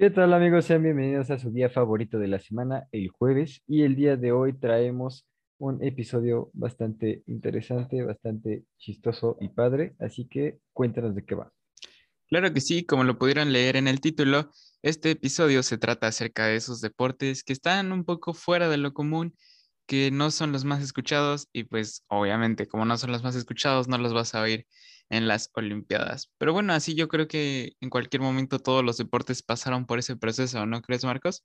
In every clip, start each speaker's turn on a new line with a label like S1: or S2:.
S1: ¿Qué tal amigos? Sean bienvenidos a su día favorito de la semana, el jueves. Y el día de hoy traemos un episodio bastante interesante, bastante chistoso y padre. Así que cuéntanos de qué va.
S2: Claro que sí, como lo pudieron leer en el título, este episodio se trata acerca de esos deportes que están un poco fuera de lo común, que no son los más escuchados y pues obviamente como no son los más escuchados no los vas a oír en las Olimpiadas. Pero bueno, así yo creo que en cualquier momento todos los deportes pasaron por ese proceso, ¿no crees, Marcos?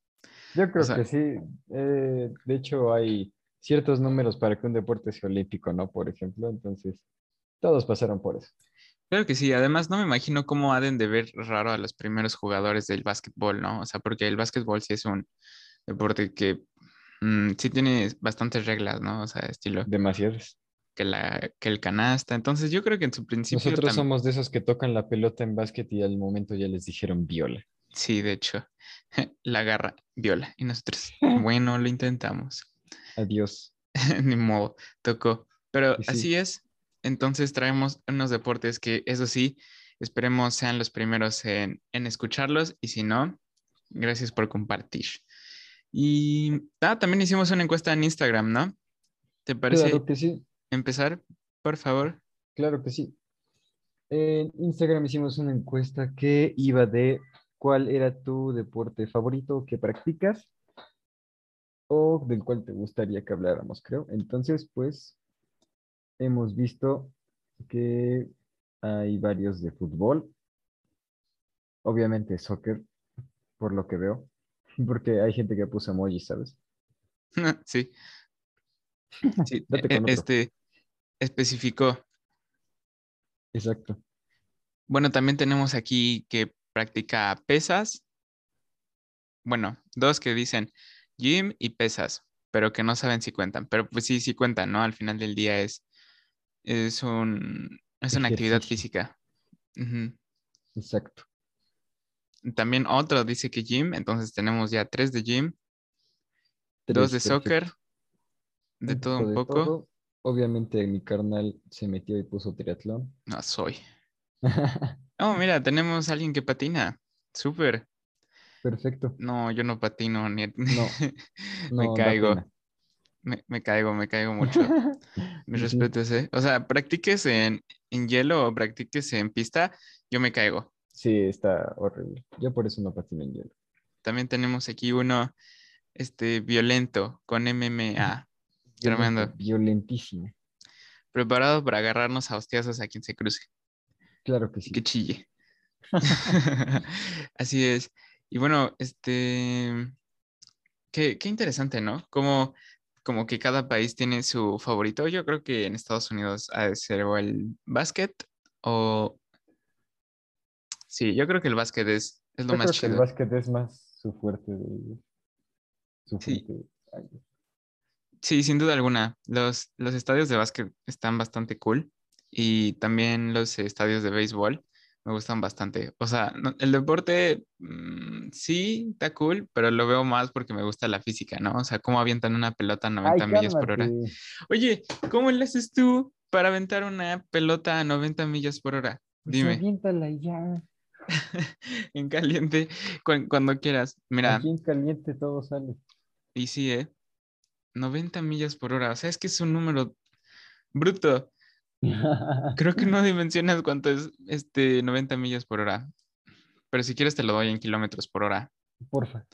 S1: Yo creo que sí. Eh, de hecho, hay ciertos números para que un deporte sea olímpico, ¿no? Por ejemplo, entonces todos pasaron por eso.
S2: Claro que sí, además no me imagino cómo han de ver raro a los primeros jugadores del básquetbol, ¿no? O sea, porque el básquetbol sí es un deporte que mm, sí tiene bastantes reglas, ¿no? O sea, estilo.
S1: Demasiadas
S2: que, la, que el canasta. Entonces yo creo que en su principio...
S1: Nosotros somos de esos que tocan la pelota en básquet y al momento ya les dijeron viola.
S2: Sí, de hecho, la garra viola. Y nosotros, bueno, lo intentamos.
S1: Adiós.
S2: Ni modo, tocó. Pero así es. Entonces traemos unos deportes que, eso sí, esperemos sean los primeros en, en escucharlos y si no, gracias por compartir. Y ah, también hicimos una encuesta en Instagram, ¿no?
S1: ¿Te parece? Claro que sí
S2: empezar, por favor?
S1: Claro que sí. En Instagram hicimos una encuesta que iba de cuál era tu deporte favorito que practicas o del cual te gustaría que habláramos, creo. Entonces, pues, hemos visto que hay varios de fútbol. Obviamente soccer, por lo que veo, porque hay gente que puso emoji, ¿sabes?
S2: Sí. Sí, e, este, especificó.
S1: Exacto.
S2: Bueno, también tenemos aquí que practica pesas. Bueno, dos que dicen gym y pesas, pero que no saben si cuentan. Pero pues sí, sí cuentan, ¿no? Al final del día es, es, un, es una actividad física.
S1: Exacto.
S2: También otro dice que gym, entonces tenemos ya tres de gym, dos de soccer, de todo un poco.
S1: Obviamente mi carnal se metió y puso triatlón.
S2: No soy. oh, mira, tenemos a alguien que patina. Súper.
S1: Perfecto.
S2: No, yo no patino ni. No. me caigo. Me, caigo, me caigo mucho. Mi respeto ¿eh? O sea, practiques en, en hielo o practiques en pista, yo me caigo.
S1: Sí, está horrible. Yo por eso no patino en hielo.
S2: También tenemos aquí uno este, violento con MMA. Tremendo.
S1: Violentísimo.
S2: Preparado para agarrarnos a hostiazos a quien se cruce.
S1: Claro que sí.
S2: que chille. Así es. Y bueno, este. Qué, interesante, ¿no? Como, como que cada país tiene su favorito. Yo creo que en Estados Unidos ha de ser o el básquet o. Sí, yo creo que el básquet es, es lo más creo
S1: chido. Que el básquet es más su fuerte de Su fuerte.
S2: Sí, sin duda alguna. Los, los estadios de básquet están bastante cool y también los estadios de béisbol me gustan bastante. O sea, el deporte mm, sí está cool, pero lo veo más porque me gusta la física, ¿no? O sea, cómo avientan una pelota a 90 millas por hora. Oye, ¿cómo le haces tú para aventar una pelota a 90 millas por hora?
S1: Pues Dime. aviéntala ya.
S2: en caliente, cuando quieras. Mira.
S1: Aquí en caliente todo sale.
S2: Y sí, ¿eh? 90 millas por hora. O sea, es que es un número bruto. Creo que no dimensionas cuánto es este 90 millas por hora. Pero si quieres te lo doy en kilómetros por hora.
S1: Porfa.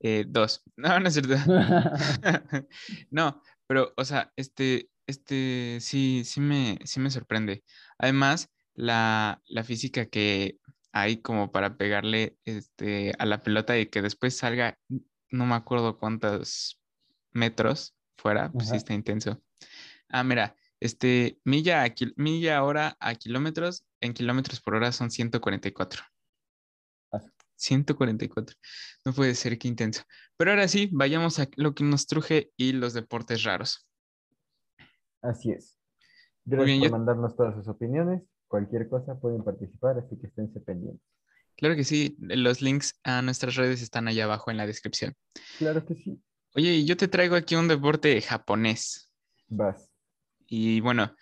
S2: Eh, dos. No, no es cierto. no, pero, o sea, este, este, sí, sí me, sí me sorprende. Además, la, la física que hay como para pegarle este, a la pelota y que después salga, no me acuerdo cuántas metros fuera, pues sí está intenso. Ah, mira, este, milla, a milla hora a kilómetros, en kilómetros por hora son 144. 144. No puede ser que intenso. Pero ahora sí, vayamos a lo que nos truje y los deportes raros.
S1: Así es. Gracias por mandarnos todas sus opiniones. Cualquier cosa pueden participar, así que esténse pendientes.
S2: Claro que sí. Los links a nuestras redes están allá abajo en la descripción.
S1: Claro que sí.
S2: Oye, yo te traigo aquí un deporte japonés.
S1: Vas.
S2: Y bueno,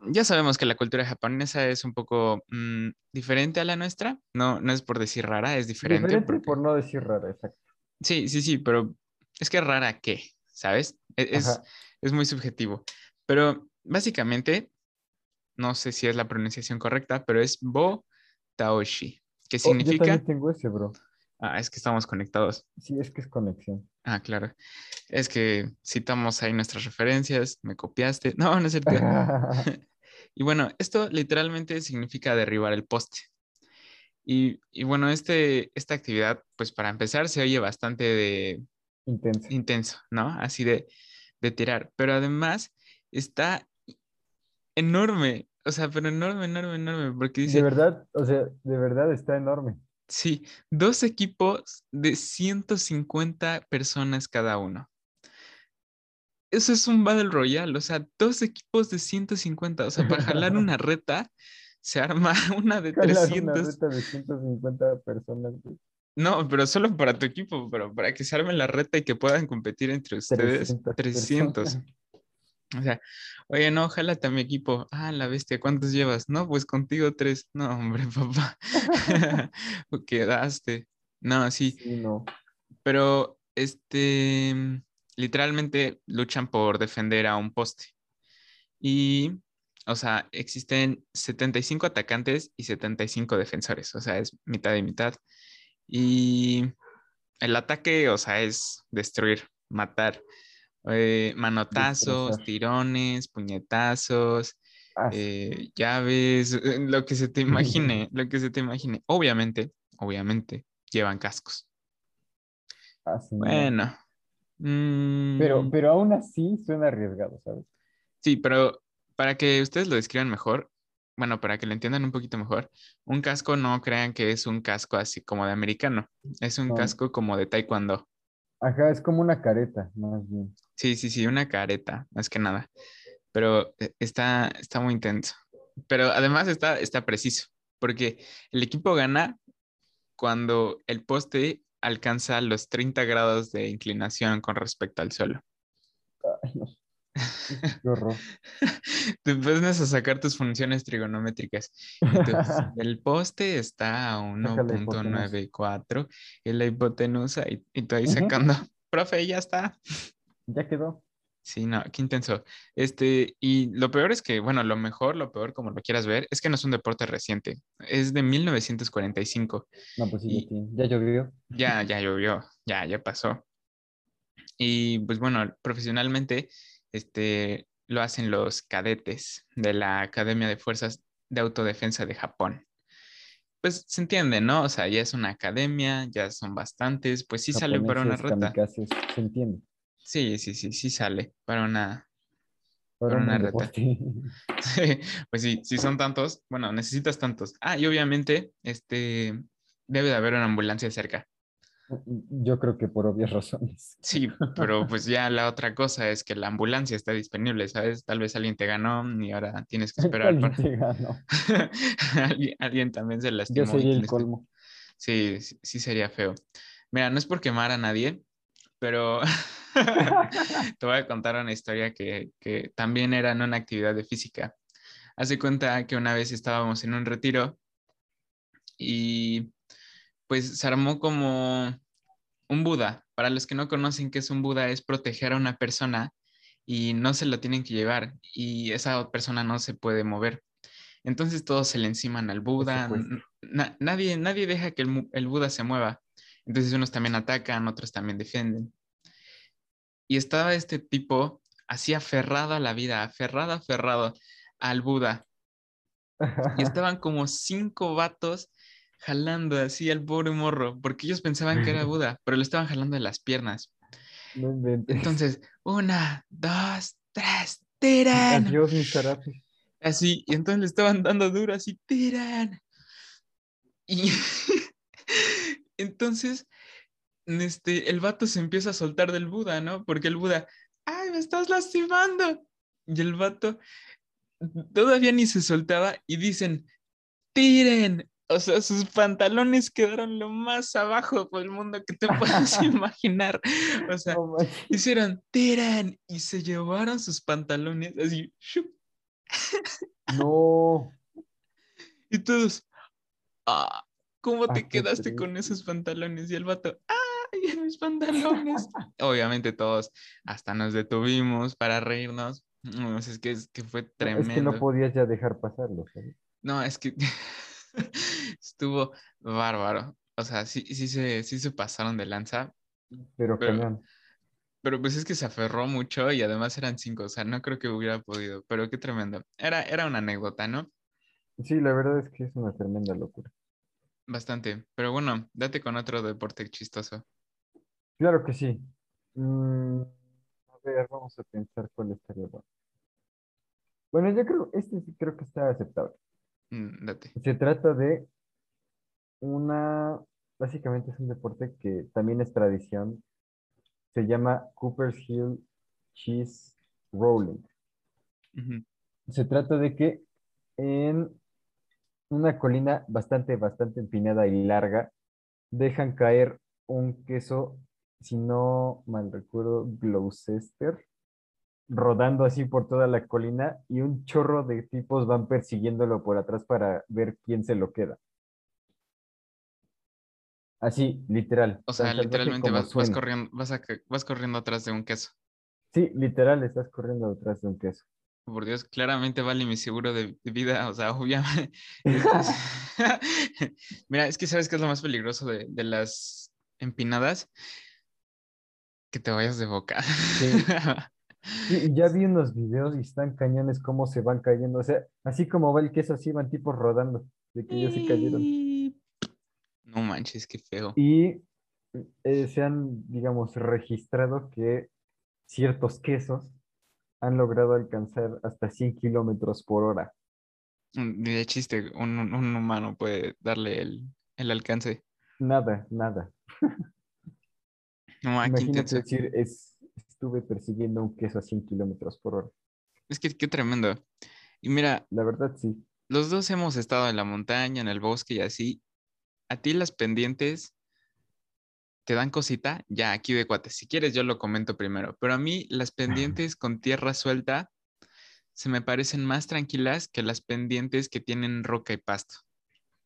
S2: ya sabemos que la cultura japonesa es un poco mm, diferente a la nuestra. No, no es por decir rara, es diferente.
S1: Diferente
S2: porque-
S1: por no decir rara, exacto.
S2: Sí, sí, sí, pero es que rara qué, ¿sabes? E- Es, es muy subjetivo. Pero básicamente, no sé si es la pronunciación correcta, pero es Bo Taoshi, que
S1: Oh, yo
S2: significa...
S1: también tengo ese, bro.
S2: Ah, es que estamos conectados.
S1: Sí, es que es conexión.
S2: Ah, claro. Es que citamos ahí nuestras referencias, me copiaste. No, no es cierto. Y bueno, esto literalmente significa derribar el poste. Y, y bueno, este, esta actividad, pues para empezar, se oye bastante de
S1: Intenso.
S2: intenso, ¿no? Así de, de tirar. Pero además está enorme, o sea, pero enorme, enorme, enorme, porque
S1: De
S2: dice,
S1: verdad, o sea, de verdad está enorme.
S2: Sí, dos equipos de 150 personas cada uno. Eso es un Battle Royale, o sea, dos equipos de 150, o sea, para jalar una reta se arma una de
S1: Jalar una
S2: 300.
S1: reta de 150 personas.
S2: No, pero solo para tu equipo, pero para que se arme la reta y que puedan competir entre ustedes,
S1: 300
S2: 300. O sea, oye, no, jálate a mi equipo. Ah, la bestia, ¿cuántos llevas? No, pues contigo tres. No, hombre, papá. Quedaste. No, sí,
S1: Sí, no.
S2: pero este, literalmente luchan por defender a un poste. Y, o sea, existen 75 atacantes y 75 defensores. O sea, es mitad y mitad. Y el ataque, o sea, es destruir, matar. Eh, manotazos, tirones, puñetazos,
S1: Ah, sí.
S2: eh, llaves, eh, lo que se te imagine, lo que se te imagine. Obviamente, obviamente, llevan cascos.
S1: Ah, sí.
S2: Bueno.
S1: Pero,
S2: mm,
S1: pero aún así suena arriesgado, ¿sabes?
S2: Sí, pero para que ustedes lo describan mejor, bueno, para que lo entiendan un poquito mejor, un casco no crean que es un casco así como de americano, es un
S1: No.
S2: casco como de taekwondo.
S1: Ajá, es como una careta, más bien.
S2: Sí, sí, sí, una careta, más que nada. Pero eh, está, está muy intenso. Pero además está, está preciso, porque el equipo gana cuando el poste alcanza los 30 grados de inclinación con respecto al suelo.
S1: Ay, no. Qué horror.
S2: Te pones a sacar tus funciones trigonométricas. Entonces, el poste está a
S1: Saca la hipotenusa.
S2: 1.94 y la hipotenusa y, y tú ahí sacando. Profe, ya está.
S1: Ya quedó.
S2: Sí, no, qué intenso. Este, y lo peor es que, bueno, lo mejor, lo peor, como lo quieras ver, es que no es un deporte reciente. Es de 1945.
S1: No, pues sí, ya, llovió.
S2: Ya, ya llovió, ya, ya pasó. Y pues bueno, profesionalmente, este, lo hacen los cadetes de la Academia de Fuerzas de Autodefensa de Japón. Pues se entiende, ¿no? O sea, ya es una academia, ya son bastantes, pues sí sale para una
S1: Japoneses, kamikazes, se entiende.
S2: Sí, sí, sí, sí sale para una, Para una reta. Sí, pues sí, si son tantos, bueno, necesitas tantos. Ah, y obviamente, este, debe de haber una ambulancia cerca.
S1: Yo creo que por obvias razones.
S2: Sí, pero pues ya la otra cosa es que la ambulancia está disponible, ¿sabes? Tal vez alguien te ganó y ahora tienes que esperar
S1: Alguien
S2: para...
S1: te ganó.
S2: alguien, alguien también se lastimó.
S1: Yo sería el
S2: que-
S1: colmo.
S2: Sí, sí, sí sería feo. Mira, no es por quemar a nadie, pero te voy a contar una historia que, que también era en una actividad de física. Hace cuenta que una vez estábamos en un retiro y pues se armó como un Buda. Para los que no conocen qué es un Buda, es proteger a una persona y no se lo tienen que llevar y esa persona no se puede mover. Entonces todos se le enciman al Buda, na- nadie, nadie deja que el, el Buda se mueva. Entonces unos también atacan, otros también defienden. Y estaba este tipo así aferrado a la vida, aferrado, aferrado al Buda. Y estaban como cinco vatos jalando así al pobre morro, porque ellos pensaban que era Buda, pero lo estaban jalando de las piernas.
S1: No.
S2: Entonces, una, dos, tres, tiran.
S1: Adiós, mis.
S2: Así, y entonces le estaban dando duro, así, tiran. Y entonces, este, el vato se empieza a soltar del Buda, ¿no? Porque el Buda, ay, me estás lastimando. Y el vato todavía ni se soltaba y dicen, tiren. O sea, sus pantalones quedaron lo más abajo del mundo que te puedas imaginar. O sea,
S1: manches.
S2: hicieron, tiran. Y se llevaron sus pantalones así, ¡shup!
S1: No.
S2: Y todos, ah, ¿cómo
S1: Ah,
S2: te quedaste con esos pantalones? Y el vato, ¡ay, en mis pantalones! Obviamente todos hasta nos detuvimos para reírnos. No, es que, es que fue
S1: Es
S2: tremendo.
S1: que no podías ya dejar pasarlo, ¿sabes?
S2: No, es que estuvo bárbaro. O sea, sí, sí, se, sí se pasaron de lanza,
S1: Pero
S2: Pero- pero pues es que se aferró mucho y además eran cinco, o sea, no creo que hubiera podido, pero qué tremendo. Era, era una anécdota, ¿no?
S1: Sí, la verdad es que es una tremenda locura.
S2: Bastante. Pero bueno, date con otro deporte chistoso.
S1: Claro que sí. Mm, a ver, vamos a pensar cuál estaría bueno. Bueno, yo creo, este sí creo que está aceptable.
S2: Mm, Date.
S1: Se trata de una, básicamente es un deporte que también es tradición. Se llama Cooper's Hill Cheese Rolling. Se trata de que en una colina bastante, bastante empinada y larga, dejan caer un queso, si no mal recuerdo, Gloucester, rodando así por toda la colina y un chorro de tipos van persiguiéndolo por atrás para ver quién se lo queda. Así, literal.
S2: O sea, literalmente vas, corriendo, vas, a vas corriendo atrás de un queso.
S1: Sí, literal, estás corriendo detrás de un queso.
S2: Por Dios, claramente vale mi seguro de, de vida, o sea, obviamente. Mira, es que sabes qué es lo más peligroso de, de las empinadas, que te vayas de boca.
S1: Sí, y ya vi unos videos y están cañones cómo se van cayendo. O sea, así como va el queso, así van tipos rodando, de que ya se cayeron.
S2: No manches, qué feo.
S1: Y eh, se han, digamos, registrado que ciertos quesos han logrado alcanzar hasta 100 kilómetros por hora.
S2: Mm, de chiste, un, un- un humano puede darle el, el alcance.
S1: Nada, nada.
S2: No,
S1: Imagínate decir, es, estuve persiguiendo un queso a 100 kilómetros por hora.
S2: Es que qué tremendo. Y mira,
S1: La verdad, sí.
S2: los dos hemos estado en la montaña, en el bosque y así. ¿A ti las pendientes te dan cosita? Ya, aquí de cuates. Si quieres, yo lo comento primero. Pero a mí las pendientes con tierra suelta se me parecen más tranquilas que las pendientes que tienen roca y pasto.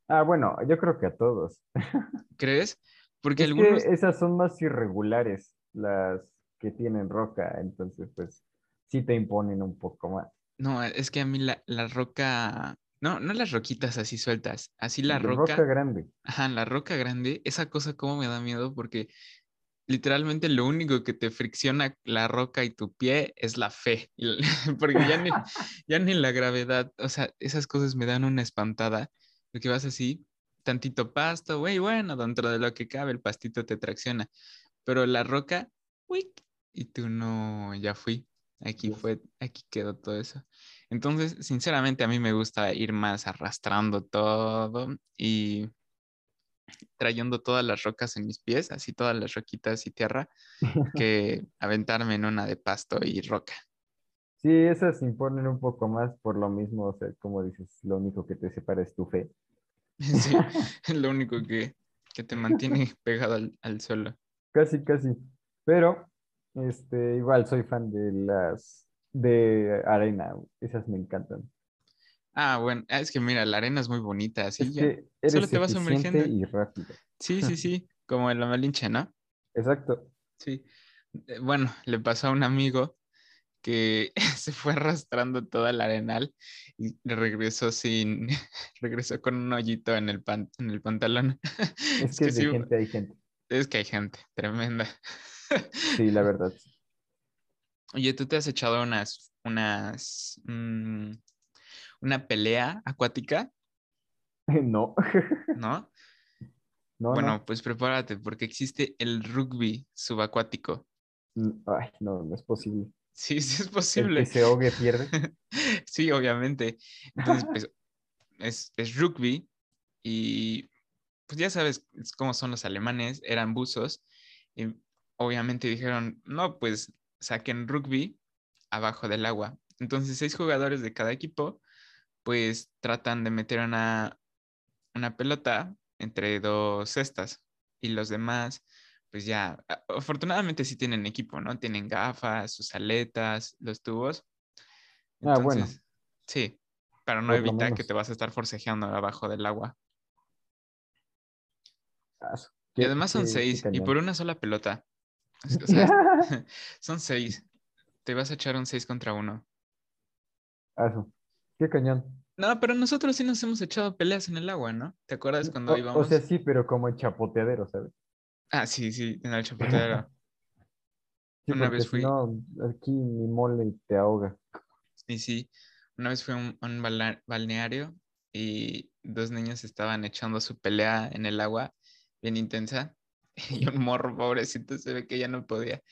S1: Ah, bueno, yo creo que a todos.
S2: ¿Crees? Porque
S1: Es
S2: algunos...
S1: que esas son más irregulares, las que tienen roca, entonces pues sí te imponen un poco más.
S2: No, es que a mí la, la roca... No, no las roquitas así sueltas. Así la
S1: De
S2: roca...
S1: grande.
S2: Ajá, la roca grande, esa cosa como me da miedo porque literalmente lo único que te fricciona la roca y tu pie es la fe, porque ya ni, ya ni la gravedad, o sea, esas cosas me dan una espantada, porque vas así, tantito pasto, güey, bueno, dentro de lo que cabe el pastito te tracciona, pero la roca, uy, y tú no, ya fui, aquí fue, aquí quedó todo eso. Entonces, sinceramente, a mí me gusta ir más arrastrando todo y trayendo todas las rocas en mis pies, así todas las roquitas y tierra, que aventarme en una de pasto y roca.
S1: Sí, esas imponen un poco más por lo mismo, o sea, como dices, lo único que te separa es tu fe.
S2: Sí, es lo único que, que te mantiene pegado al, al suelo.
S1: Casi, casi. Pero, este, igual soy fan de las de arena, esas me encantan.
S2: Ah, bueno, es que mira, la arena es muy bonita, así
S1: Es que
S2: solo te vas sumergiendo.
S1: y rápido.
S2: Sí, sí, sí, como en la Malinche, ¿no?
S1: Exacto.
S2: Sí. Eh, Bueno, le pasó a un amigo que se fue arrastrando toda la arenal y regresó sin, regresó con un hoyito en el, pan- en el pantalón.
S1: Es que de
S2: sí,
S1: gente hay gente.
S2: es que hay gente tremenda.
S1: Sí, la verdad.
S2: Oye, ¿tú te has echado unas, unas, mm, una pelea acuática?
S1: No,
S2: ¿No?
S1: no,
S2: Bueno, pues prepárate porque existe el rugby subacuático.
S1: no. Ay, no, no es posible.
S2: Sí, sí es
S1: El que
S2: posible.
S1: se ahogue pierde.
S2: Sí, obviamente. Entonces, pues, es, es rugby y pues ya sabes es cómo son los alemanes, eran buzos y obviamente dijeron, no, pues saquen rugby abajo del agua. Entonces, seis jugadores de cada equipo, pues tratan de meter una, una pelota entre dos cestas y los demás, pues ya, afortunadamente sí tienen equipo, ¿no? Tienen gafas, sus aletas, los tubos.
S1: Ah, bueno.
S2: Sí. Para no evitar que te vas a estar forcejeando abajo del agua.
S1: Ah,
S2: Y además son
S1: qué- qué
S2: seis, y por una sola pelota. O sea, son seis. Te vas a echar un seis contra uno.
S1: Ah, Qué cañón.
S2: No, pero nosotros sí nos hemos echado peleas en el agua, ¿no? ¿Te acuerdas cuando
S1: O,
S2: íbamos?
S1: o sea, sí, pero como en chapoteadero, ¿sabes?
S2: Ah, sí, sí, en el chapoteadero.
S1: Sí,
S2: Una vez
S1: si
S2: fui-
S1: no, aquí mi mole te ahoga.
S2: Y sí, una vez fui a un, un balneario y dos niños estaban echando su pelea en el agua bien intensa y un morro pobrecito se ve que ya no podía.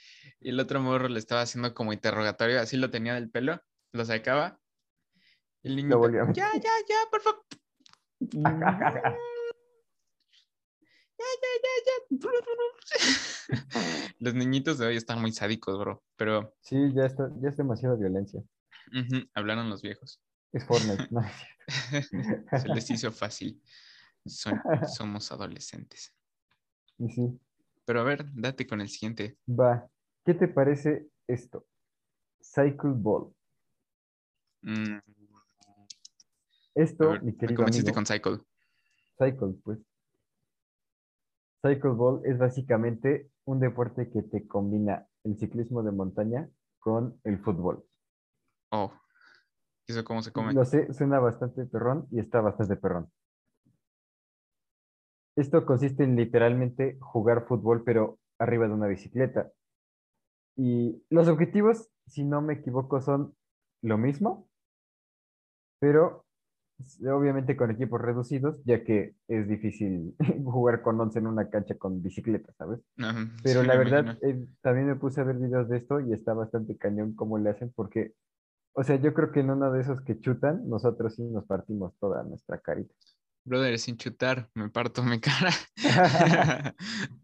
S2: Y el otro morro le estaba haciendo como interrogatorio, así lo tenía del pelo, lo sacaba. Y el niño, ya, ya, ya, por favor. Los niñitos de hoy están muy sádicos, bro, pero
S1: Sí, ya, está, ya es demasiada violencia.
S2: hablaron los viejos.
S1: Es Fortnite. no.
S2: Se les hizo fácil. Son- somos adolescentes.
S1: Y sí,
S2: Pero a ver, date con el siguiente.
S1: va. ¿Qué te parece esto? Cycle Ball.
S2: Mm,
S1: Esto,
S2: ver,
S1: mi
S2: me
S1: querido
S2: convenciste
S1: amigo,
S2: con Cycle.
S1: Cycle, pues. Cycle Ball es básicamente un deporte que te combina el ciclismo de montaña con el fútbol.
S2: Oh, ¿y ¿eso cómo se come?
S1: Lo sé, suena bastante perrón y está bastante perrón. Esto consiste en literalmente jugar fútbol, pero arriba de una bicicleta. Y los objetivos, si no me equivoco, son lo mismo, pero obviamente con equipos reducidos, ya que es difícil jugar con 11 en una cancha con bicicleta, ¿sabes?
S2: Ajá,
S1: Pero
S2: sí,
S1: la verdad, eh, también me puse a ver videos de esto y está bastante cañón cómo le hacen, porque, o sea, yo creo que en uno de esos que chutan, nosotros sí nos partimos toda nuestra carita.
S2: Brother, sin chutar, me parto mi cara.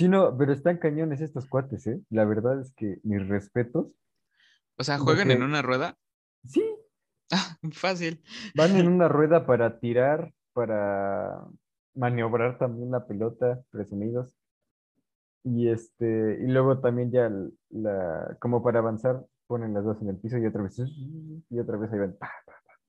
S1: Sí, no, pero están cañones estos cuates, ¿eh? La verdad es que mis respetos.
S2: O sea, ¿juegan en una rueda?
S1: Sí,
S2: fácil.
S1: van en una rueda para tirar, para maniobrar también la pelota, presumidos. Y este, y luego también ya la, como para avanzar, ponen las dos en el piso y otra vez, y otra vez ahí van.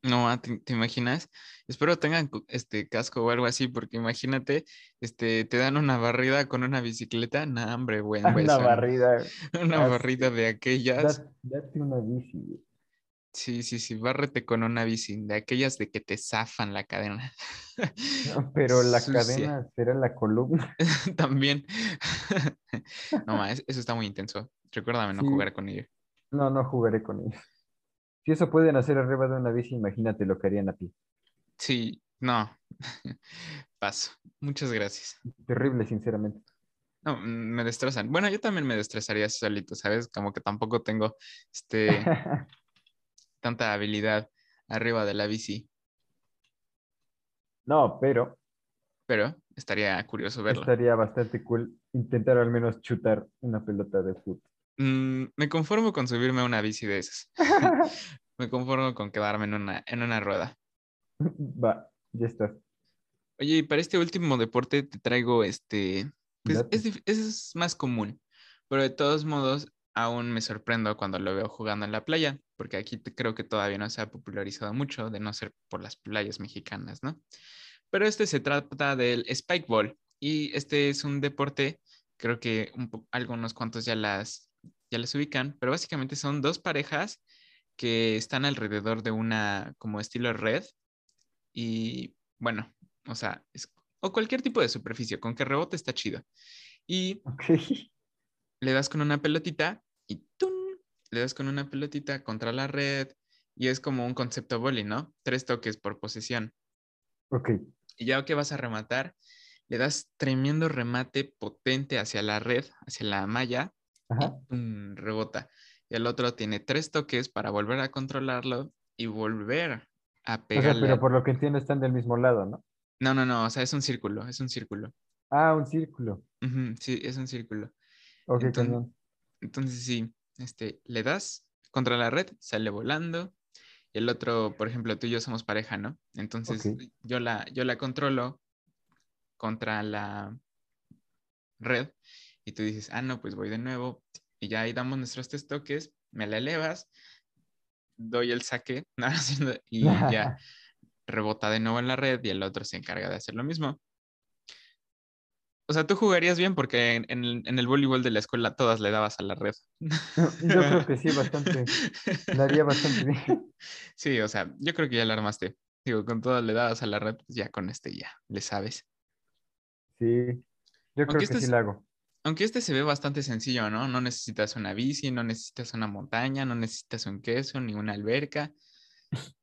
S2: No, ah, ¿te, te imaginas? Espero tengan este casco o algo así, porque imagínate, este, te dan una barrida con una bicicleta. No, hombre, buen
S1: Una
S2: beso.
S1: barrida.
S2: Una
S1: Ah,
S2: barrida de aquellas.
S1: Dat- Date una bici.
S2: Sí, sí, sí, bárrete con una bici, de aquellas de que te zafan la cadena.
S1: No, Pero la
S2: Sucia.
S1: cadena será la columna.
S2: También. No, ma, es- eso está muy intenso. Recuérdame no
S1: Sí.
S2: jugar con ello.
S1: No, no jugaré con ellos. Si eso pueden hacer arriba de una bici, imagínate lo que harían a ti.
S2: Sí, no. Paso. Muchas gracias.
S1: Terrible, sinceramente.
S2: No, me destrozan. Bueno, yo también me destresaría solito, ¿sabes? Como que tampoco tengo este, tanta habilidad arriba de la bici,
S1: No, pero
S2: pero estaría curioso verlo.
S1: estaría bastante cool intentar al menos chutar una pelota de fútbol.
S2: Mm, me conformo con subirme a una bici de esas. Me conformo con quedarme en una, en una rueda.
S1: Va, ya estás.
S2: Oye, y para este último deporte te traigo este, pues es, es más común, pero de todos modos aún me sorprendo cuando lo veo jugando en la playa, porque aquí creo que todavía no se ha popularizado mucho, de no ser por las playas mexicanas, ¿no? Pero este se trata del spikeball y este es un deporte, creo que un algunos cuantos ya las, ya las ubican, pero básicamente son dos parejas que están alrededor de una como estilo red y bueno, o sea, es- o cualquier tipo de superficie, con que rebote está chido. Y
S1: Ok.
S2: le das con una pelotita. Le das con una pelotita contra la red y es como un concepto boli, ¿no? Tres toques por posesión.
S1: Ok.
S2: Y ya que vas a rematar, le das tremendo remate potente hacia la red, hacia la malla y
S1: Ajá.
S2: ¡pum! rebota. Y el otro tiene tres toques para volver a controlarlo y volver a
S1: O sea,
S2: pegarle.
S1: pero por lo que entiendo están del mismo lado, ¿no?
S2: No, no, no, o sea, es un círculo, es un círculo.
S1: Ah, un círculo.
S2: Sí, es un círculo.
S1: Ok,
S2: Enton-
S1: cañón.
S2: Entonces, sí, este, le das contra la red, sale volando. Y el otro, por ejemplo, tú y yo somos pareja, ¿no? Entonces, yo, la, yo la controlo contra la red y tú dices, ah, no, pues voy de nuevo. Y ya ahí damos nuestros tres toques, me la elevas, doy el saque y ya rebota de nuevo en la red y el otro se encarga de hacer lo mismo. O sea, tú jugarías bien porque en, en el, en el voleibol de la escuela todas le dabas a la red.
S1: Yo creo que sí, bastante. La haría bastante bien.
S2: Sí, o sea, yo creo que ya la armaste. Digo, con todas le dabas a la red, pues ya con este ya, le sabes.
S1: Sí. Yo creo
S2: Aunque
S1: que
S2: este
S1: sí
S2: es-
S1: la hago.
S2: Aunque este se ve bastante sencillo, ¿no? No necesitas una bici, no necesitas una montaña, no necesitas un queso, ni una alberca.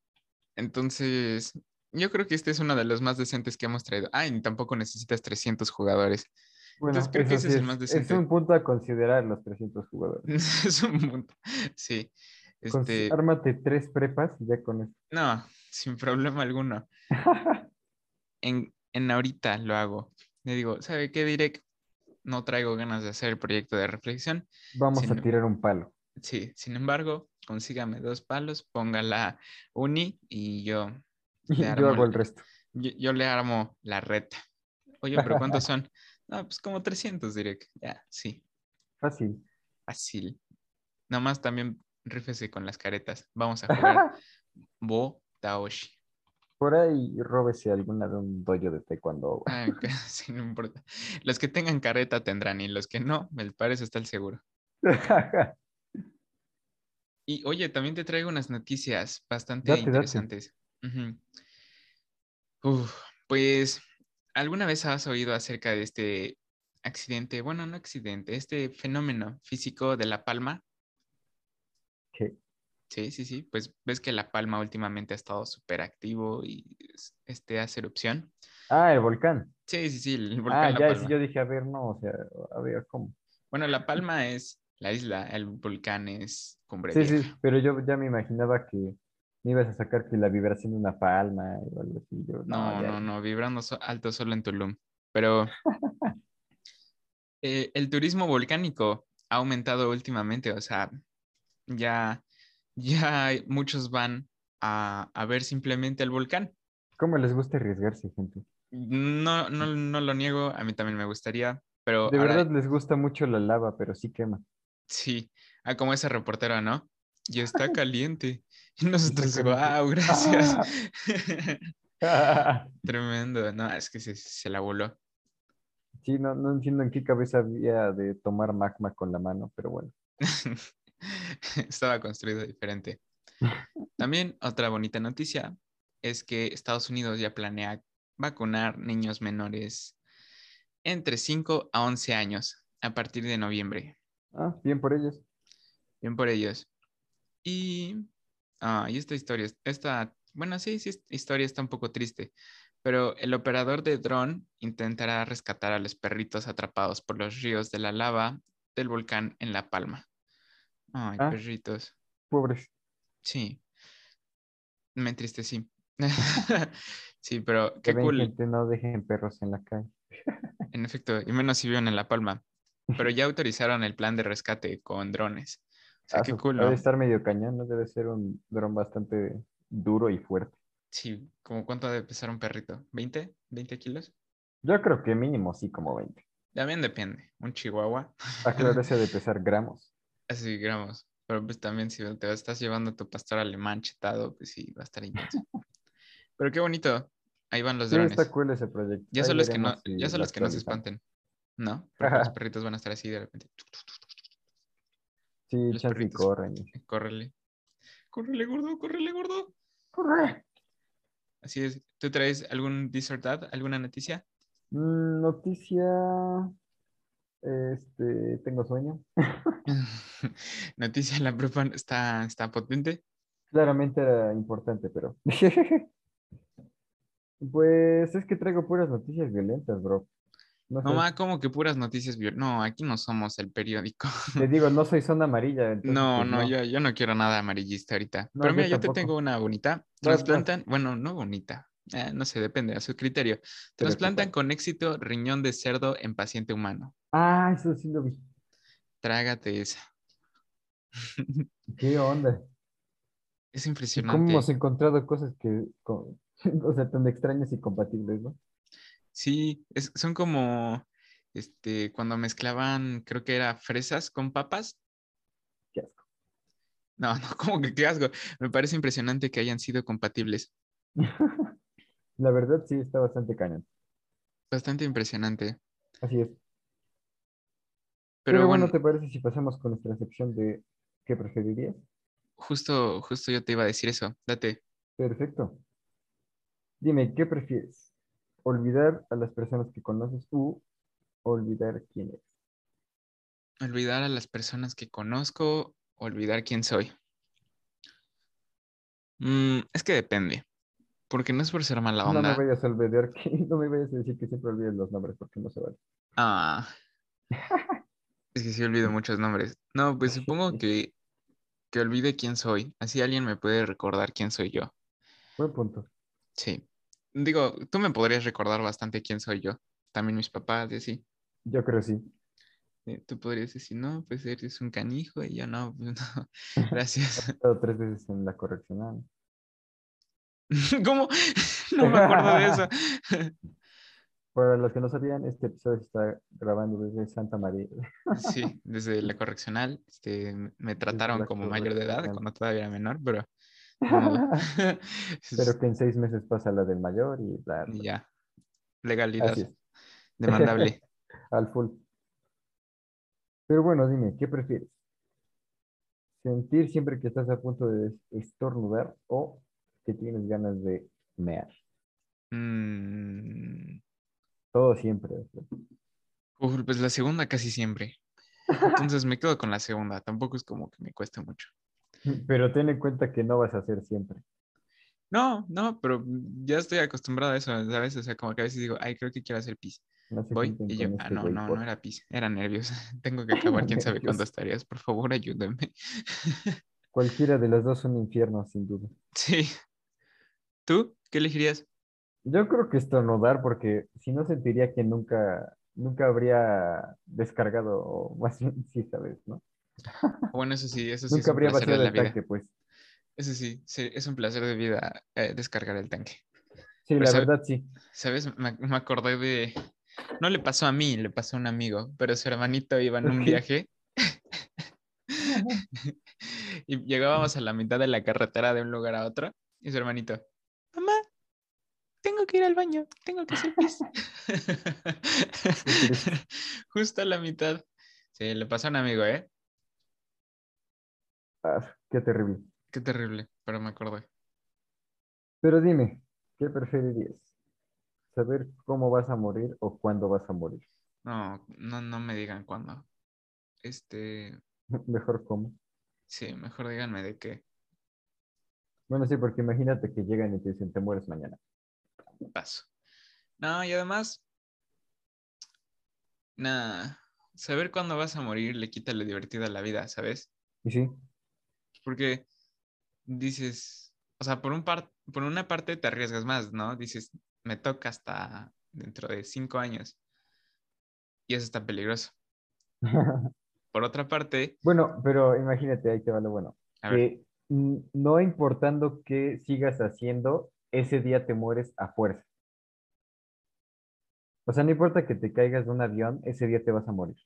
S2: Entonces, yo creo que este es uno de los más decentes que hemos traído. Ah, y tampoco necesitas 300 jugadores.
S1: Bueno,
S2: Entonces, creo que ese
S1: sí
S2: es el más
S1: es
S2: decente.
S1: un punto a considerar los 300 jugadores.
S2: es un punto. Sí. Este,
S1: Ármate tres prepas y ya con eso.
S2: no, sin problema alguno. En, en ahorita lo hago. Le digo, ¿sabe qué, Direct? No traigo ganas de hacer el proyecto de reflexión.
S1: Vamos a tirar un palo.
S2: Sí, sin embargo, consígame dos palos, ponga la uni y yo,
S1: Yo
S2: armo
S1: hago
S2: el-
S1: resto.
S2: yo, yo le armo la reta. Oye, pero ¿cuántos son? No, pues como 300 direct. Ya, sí,
S1: Fácil.
S2: fácil. Nomás también rífese con las caretas. Vamos a jugar Bo Taoshi.
S1: Por ahí róbese alguna de un dojo de taekwondo.
S2: Ah, sí, no importa. Los que tengan careta tendrán y los que no, el pares está el seguro. Y oye, también te traigo unas noticias bastante
S1: Date, date.
S2: Uf, pues, ¿alguna vez has oído acerca de este accidente? Bueno, no accidente, este fenómeno físico de La Palma.
S1: ¿Qué?
S2: Sí, sí, sí. Pues ves que La Palma últimamente ha estado súper activo y es- este hace erupción.
S1: Ah, el volcán.
S2: Sí, sí, sí, el volcán
S1: Ah,
S2: La
S1: ya,
S2: Palma.
S1: sí, yo dije, a ver, no, o sea, a ver, ¿cómo?
S2: Bueno, La Palma es la isla, el volcán es Cumbre
S1: Sí,
S2: Vieja.
S1: sí, pero yo ya me imaginaba que me ibas a sacar que la vibración de una palma o algo así. Yo,
S2: No,
S1: ya.
S2: no, no, vibrando alto solo en Tulum. Pero eh, el turismo volcánico ha aumentado últimamente, o sea, ya, ya muchos van a, a ver simplemente el volcán.
S1: ¿Cómo les gusta arriesgarse, gente?
S2: No, no, no lo niego, a mí también me gustaría, pero
S1: De
S2: ahora
S1: verdad les gusta mucho la lava, pero sí quema.
S2: sí, ah, como ese reportero, ¿no? Y está caliente. Y nosotros, wow, gracias.
S1: Ah.
S2: Tremendo, no, es que se, se la voló.
S1: Sí, no, no entiendo en qué cabeza había de tomar magma con la mano, pero bueno.
S2: Estaba construido diferente. También otra bonita noticia es que Estados Unidos ya planea vacunar niños menores entre 5 a 11 años a partir de noviembre.
S1: Ah, bien por ellos.
S2: Bien por ellos. Y, ah, y esta historia, esta, bueno, sí, sí, esta historia está un poco triste, pero el operador de dron intentará rescatar a los perritos atrapados por los ríos de la lava del volcán en La Palma. Ay,
S1: Ah.
S2: perritos.
S1: Pobres.
S2: Sí. Me entristecí. sí, pero qué cool.
S1: gente, no dejen perros en la calle.
S2: En efecto, y menos si viven en La Palma. Pero ya autorizaron el plan de rescate con drones. O sea,
S1: Ah,
S2: qué
S1: su-
S2: cool,
S1: Debe estar medio cañón, ¿no? Debe ser un dron bastante duro y fuerte.
S2: Sí, ¿como cuánto debe pesar un perrito? ¿20? ¿20 kilos?
S1: Yo creo que mínimo sí, como 20.
S2: También depende. Un chihuahua,
S1: Ah, claro, ese de pesar gramos.
S2: así gramos. Pero pues también si te estás llevando a tu pastor alemán chetado, pues sí, va a estar intenso. Pero qué bonito. Ahí van los
S1: Sí,
S2: drones.
S1: está cool ese proyecto.
S2: Ya
S1: Ahí
S2: solo es que no, ya solo
S1: lo
S2: es que no se espanten. ¿No? Porque los perritos van a estar así de repente.
S1: Sí,
S2: perritos.
S1: corren.
S2: Córrele. Córrele, gordo, córrele, gordo.
S1: ¡Corre!
S2: Así es. ¿Tú traes algún disordad, alguna noticia?
S1: Mm, noticia. Este, tengo sueño.
S2: noticia, la prepa está, está potente.
S1: Claramente era importante, pero. Pues es que traigo puras noticias violentas, bro. No.
S2: No, ma, como que puras noticias. No, aquí no somos el periódico.
S1: Te digo, no soy zona amarilla. entonces,
S2: No,
S1: pues,
S2: no, yo, yo no quiero nada amarillista ahorita.
S1: No,
S2: Pero mira, yo, te tengo una bonita.
S1: vas.
S2: Transplantan, bueno, no bonita. eh, no sé, depende a su criterio.
S1: Ocupa.
S2: con éxito riñón de cerdo en paciente humano.
S1: Ah, eso sí lo vi.
S2: Trágate esa.
S1: ¿Qué onda?
S2: Es
S1: ¿Y
S2: impresionante.
S1: cómo hemos encontrado cosas que, o sea, tan extrañas y compatibles, ¿no?
S2: Sí, es- son como este, cuando mezclaban, creo que era fresas con papas.
S1: Qué asco.
S2: No, no, como que qué asco. Me parece impresionante que hayan sido compatibles.
S1: La verdad sí está bastante cañón.
S2: Bastante impresionante.
S1: Así es.
S2: Pero,
S1: Pero,
S2: bueno,
S1: bueno, ¿te parece si pasamos con nuestra sección de qué preferirías?
S2: justo, justo yo te iba a decir eso. Date.
S1: Perfecto. Dime, ¿qué prefieres? ¿Olvidar a las personas que conoces u olvidar quién eres?
S2: Olvidar a las personas que conozco, olvidar quién soy. Mm, es que depende. Porque no es por ser mala
S1: No me
S2: onda.
S1: vayas a olvidar que, no me vayas a decir que siempre olvides los nombres porque no se vale.
S2: Ah. Es que sí olvido muchos nombres. No, pues supongo que, que olvide quién soy. Así alguien me puede recordar quién soy yo.
S1: Buen punto.
S2: Sí. Digo, tú me podrías recordar bastante quién soy yo. También mis papás y así.
S1: Yo creo sí.
S2: Eh, Tú podrías decir, no, pues eres un canijo y yo no, pues no. Gracias.
S1: He estado tres veces en la correccional.
S2: ¿Cómo? No me acuerdo de eso.
S1: Para los que no sabían, este episodio se está grabando desde Santa María.
S2: Sí, desde la correccional. Este, me trataron como mayor de edad cuando todavía era menor, pero. Modo.
S1: Pero que en seis meses pasa la del mayor y bla, bla.
S2: Ya. Legalidad. Demandable.
S1: al full. Pero bueno, dime, ¿qué prefieres? ¿Sentir siempre que estás a punto de estornudar o que tienes ganas de mear?
S2: Mm,
S1: Todo siempre.
S2: uf, pues la segunda casi siempre. Entonces me quedo con la segunda. Tampoco es como que me cueste mucho.
S1: Pero ten en cuenta que no vas a hacer siempre.
S2: No, no, pero ya estoy acostumbrado a eso, ¿sabes? O sea, como que a veces digo, ay, creo que quiero hacer pis.
S1: No
S2: Voy y yo, ah,
S1: este
S2: no, no,
S1: por-
S2: no era pis, era nervios. Tengo que acabar, quién sabe cuántas tareas. Por favor, ayúdenme.
S1: Cualquiera de los dos son infierno, sin duda.
S2: Sí. ¿Tú qué elegirías?
S1: Yo creo que estornudar, porque si no sentiría que nunca, nunca habría descargado, o más bien, sí, sabes, ¿no?
S2: Bueno, eso sí, eso sí
S1: Nunca
S2: es
S1: habría
S2: la
S1: el
S2: vida.
S1: tanque, pues.
S2: Eso sí, sí, es un placer de vida eh, descargar el tanque.
S1: Sí,
S2: Pero
S1: la
S2: sabe-
S1: verdad, sí.
S2: ¿Sabes? Me, me acordé de... No le pasó a mí, le pasó a un amigo, pero su hermanito iba en un viaje y llegábamos a la mitad de la carretera de un lugar a otro y su hermanito, mamá, tengo que ir al baño, tengo que hacer pis. Justo a la mitad. Sí, le pasó a un amigo, ¿eh?
S1: Ah, qué terrible.
S2: Qué terrible, pero me acordé.
S1: Pero dime, ¿qué preferirías? ¿Saber cómo vas a morir o cuándo vas a morir?
S2: No, no, no me digan cuándo. Este,
S1: Mejor cómo.
S2: sí, mejor díganme de qué
S1: Bueno, sí, porque imagínate que llegan y te dicen, te mueres mañana.
S2: paso. No, y además, nada, saber cuándo vas a morir le quita lo divertido a la vida, ¿sabes?
S1: Y sí,
S2: Porque dices, o sea, por un par, por una parte te arriesgas más, ¿no? Dices, me toca hasta dentro de cinco años. Y eso está peligroso. Por otra parte,
S1: bueno, pero imagínate, ahí te va lo bueno. Que mm, no importando qué sigas haciendo, ese día te mueres a fuerza. O sea, no importa que te caigas de un avión, ese día te vas a morir.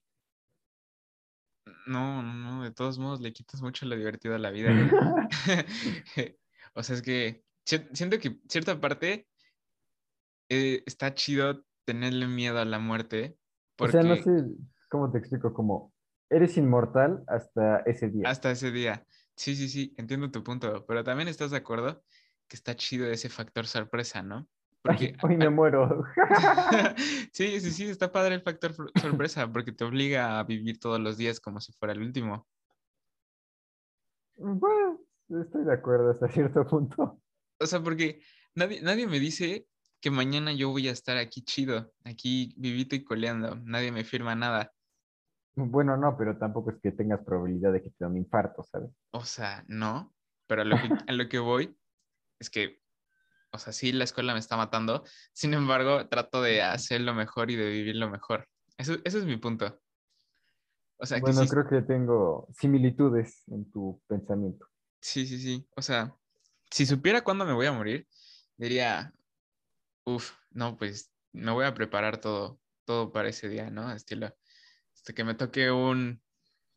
S2: No, no, no, de todos modos le quitas mucho lo divertido a la vida. o sea, es que si- siento que cierta parte eh, está chido tenerle miedo a la muerte.
S1: O
S2: Porque
S1: sea, no sé cómo te explico, como eres inmortal hasta ese día.
S2: hasta ese día. Sí, sí, sí, entiendo tu punto, pero también estás de acuerdo que está chido ese factor sorpresa, ¿no? Porque
S1: Hoy me muero.
S2: sí, sí, sí, está padre el factor sorpresa porque te obliga a vivir todos los días como si fuera el último.
S1: Bueno, estoy de acuerdo hasta cierto punto.
S2: O sea, porque nadie, nadie me dice que mañana yo voy a estar aquí chido, aquí vivito y coleando. Nadie me firma nada.
S1: Bueno, no, pero tampoco es que tengas probabilidad de que te dé un infarto, ¿sabes?
S2: O sea, no. Pero a lo que, a lo que voy es que, o sea, sí, la escuela me está matando. Sin embargo, trato de hacer lo mejor y de vivir lo mejor. Eso, ese es mi punto. O sea, que
S1: Bueno,
S2: sí,
S1: creo que tengo similitudes en tu pensamiento.
S2: sí, sí, sí. O sea, si supiera cuándo me voy a morir, diría, uff, no, pues me voy a preparar todo, todo para ese día, ¿no? Estilo, hasta que me toque un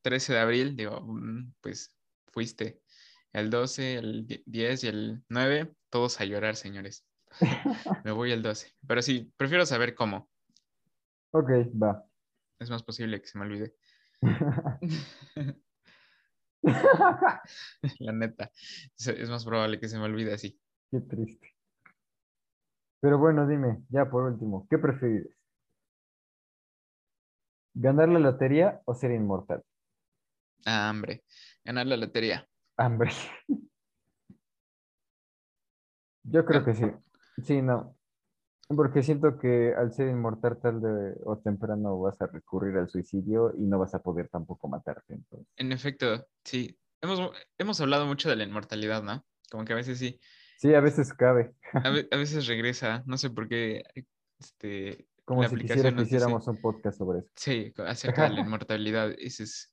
S2: 13 de abril, digo, "Mm, pues fuiste. El 12, el 10 y el 9, todos a llorar, señores. Me voy el 12. Pero sí, prefiero saber cómo.
S1: Ok, va.
S2: Es más posible que se me olvide. La neta. Es más probable que se me olvide así.
S1: Qué triste. Pero bueno, dime, ya por último, ¿qué prefieres? ¿Ganar la lotería o ser inmortal?
S2: Ah, hambre. Ganar la lotería.
S1: Hambre. Yo creo que sí. Sí, no. Porque siento que al ser inmortal tarde o temprano vas a recurrir al suicidio y no vas a poder tampoco matarte. Entonces.
S2: En efecto, sí. Hemos, hemos hablado mucho de la inmortalidad, ¿no? Como que a veces sí.
S1: Sí, a veces cabe.
S2: A, veces regresa. No sé por qué. Este,
S1: Como si quisiera que hiciéramos un podcast sobre eso.
S2: Sí, acerca de la inmortalidad. Esos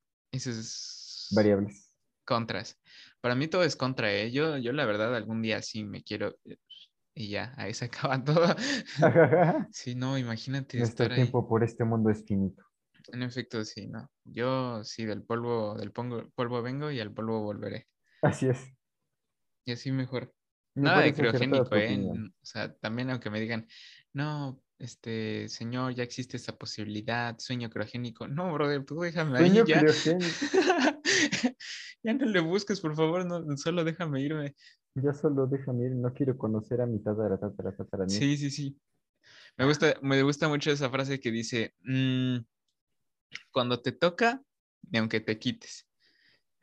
S1: variables.
S2: Contras. Para mí todo es contra, ¿eh? Yo, yo la verdad algún día sí me quiero y ya, ahí se acaba todo. sí, no, imagínate.
S1: Nuestro estar tiempo por este mundo es finito.
S2: En efecto, sí, no. Yo sí, del polvo, del polvo, polvo vengo y al polvo volveré.
S1: Así es.
S2: Y así mejor. Nada de criogénico, ¿eh? O sea, también aunque me digan, no, este, señor, ya existe esa posibilidad, sueño criogénico. No, brother, tú déjame ahí ya. ya no le busques, por favor, no, solo déjame irme.
S1: Ya solo déjame ir, no quiero conocer a mitad de la tatara,
S2: Sí, sí, sí. Me gusta, me gusta mucho esa frase que dice, mm, cuando te toca, ni aunque te quites.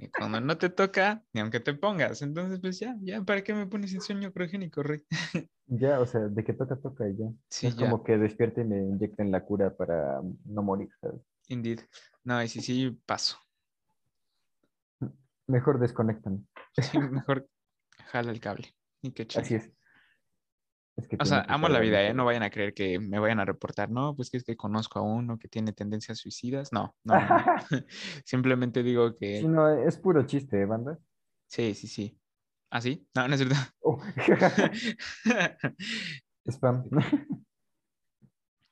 S2: Y cuando no te toca, ni aunque te pongas. Entonces, pues ya, ya, ¿para qué me pones el sueño criogénico, Rey?
S1: ya, o sea, de que toca, toca y ya. Sí, es como que despierte y me inyecten la cura para no morir, ¿sabes?
S2: Indeed. No, y sí, sí, paso.
S1: Mejor desconectan.
S2: Sí, mejor jala el cable. Y qué
S1: Así es.
S2: O sea, amo la vida, ¿eh? No vayan a creer que me vayan a reportar, no, pues que es que conozco a uno que tiene tendencias suicidas. No, no. Simplemente digo que.
S1: Sí, no, es puro chiste, ¿eh, banda?
S2: Sí, sí, sí. ¿Ah, sí? No, no es verdad. Oh.
S1: Spam.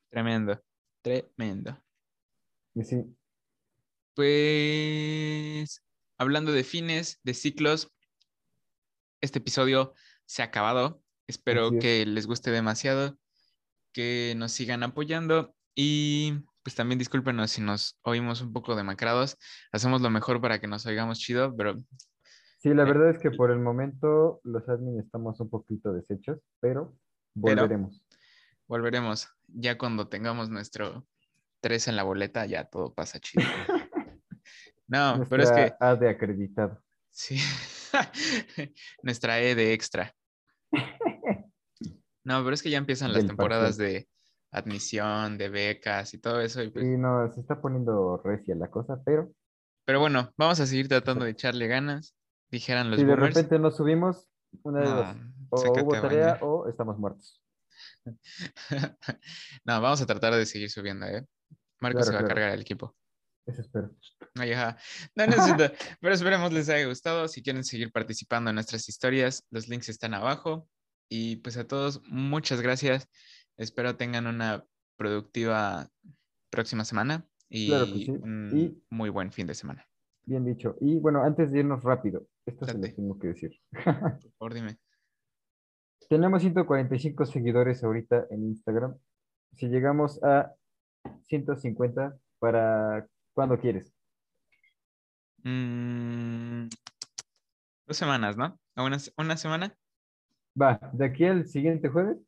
S2: tremendo, tremendo.
S1: Y sí.
S2: Pues, hablando de fines, de ciclos, este episodio se ha acabado. Espero que les guste demasiado, que nos sigan apoyando y pues también discúlpenos si nos oímos un poco demacrados. Hacemos lo mejor para que nos oigamos chido, pero...
S1: Sí, la eh, verdad es que por el momento los admin estamos un poquito deshechos, pero volveremos.
S2: volveremos. Ya cuando tengamos nuestro 3 en la boleta, ya todo pasa chido. no, pero es que...
S1: A de acreditado.
S2: Sí. Nuestra E de extra. No, pero es que ya empiezan las temporadas de admisión, de becas y todo eso. Y
S1: pues no, se está poniendo recia la cosa, pero.
S2: Pero bueno, vamos a seguir tratando de echarle ganas. Dijeran los
S1: Si de repente nos subimos, una de dos. O hubo tarea o estamos muertos.
S2: no, vamos a tratar de seguir subiendo, ¿eh? Marco se va a cargar el equipo.
S1: Eso espero.
S2: No necesito, pero esperemos les haya gustado. Si quieren seguir participando en nuestras historias, los links están abajo. Y pues a todos, muchas gracias. Espero tengan una productiva próxima semana y un muy buen fin de semana.
S1: Bien dicho. Y bueno, antes de irnos rápido, esto se lo tengo que decir.
S2: Por dime.
S1: Tenemos 145 seguidores ahorita en Instagram. Si llegamos a 150 para ¿Cuándo quieres?
S2: Mm, dos semanas, ¿no? Una, una semana?
S1: Va, de aquí al siguiente jueves,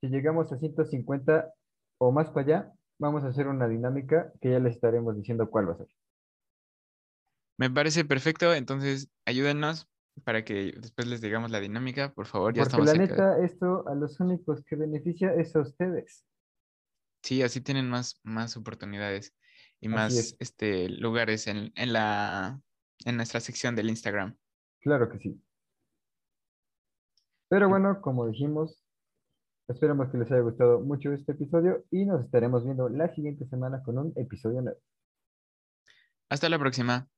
S1: si llegamos a 150 o más para allá, vamos a hacer una dinámica que ya les estaremos diciendo cuál va a ser.
S2: Me parece perfecto, entonces ayúdenos para que después les digamos la dinámica, por favor.
S1: Ya Porque la neta, esto a los únicos que beneficia es a ustedes.
S2: Sí, así tienen más, más oportunidades y más este, lugares en, en, la, en nuestra sección del Instagram.
S1: Claro que sí. Pero bueno, como dijimos, esperamos que les haya gustado mucho este episodio y nos estaremos viendo la siguiente semana con un episodio nuevo.
S2: Hasta la próxima.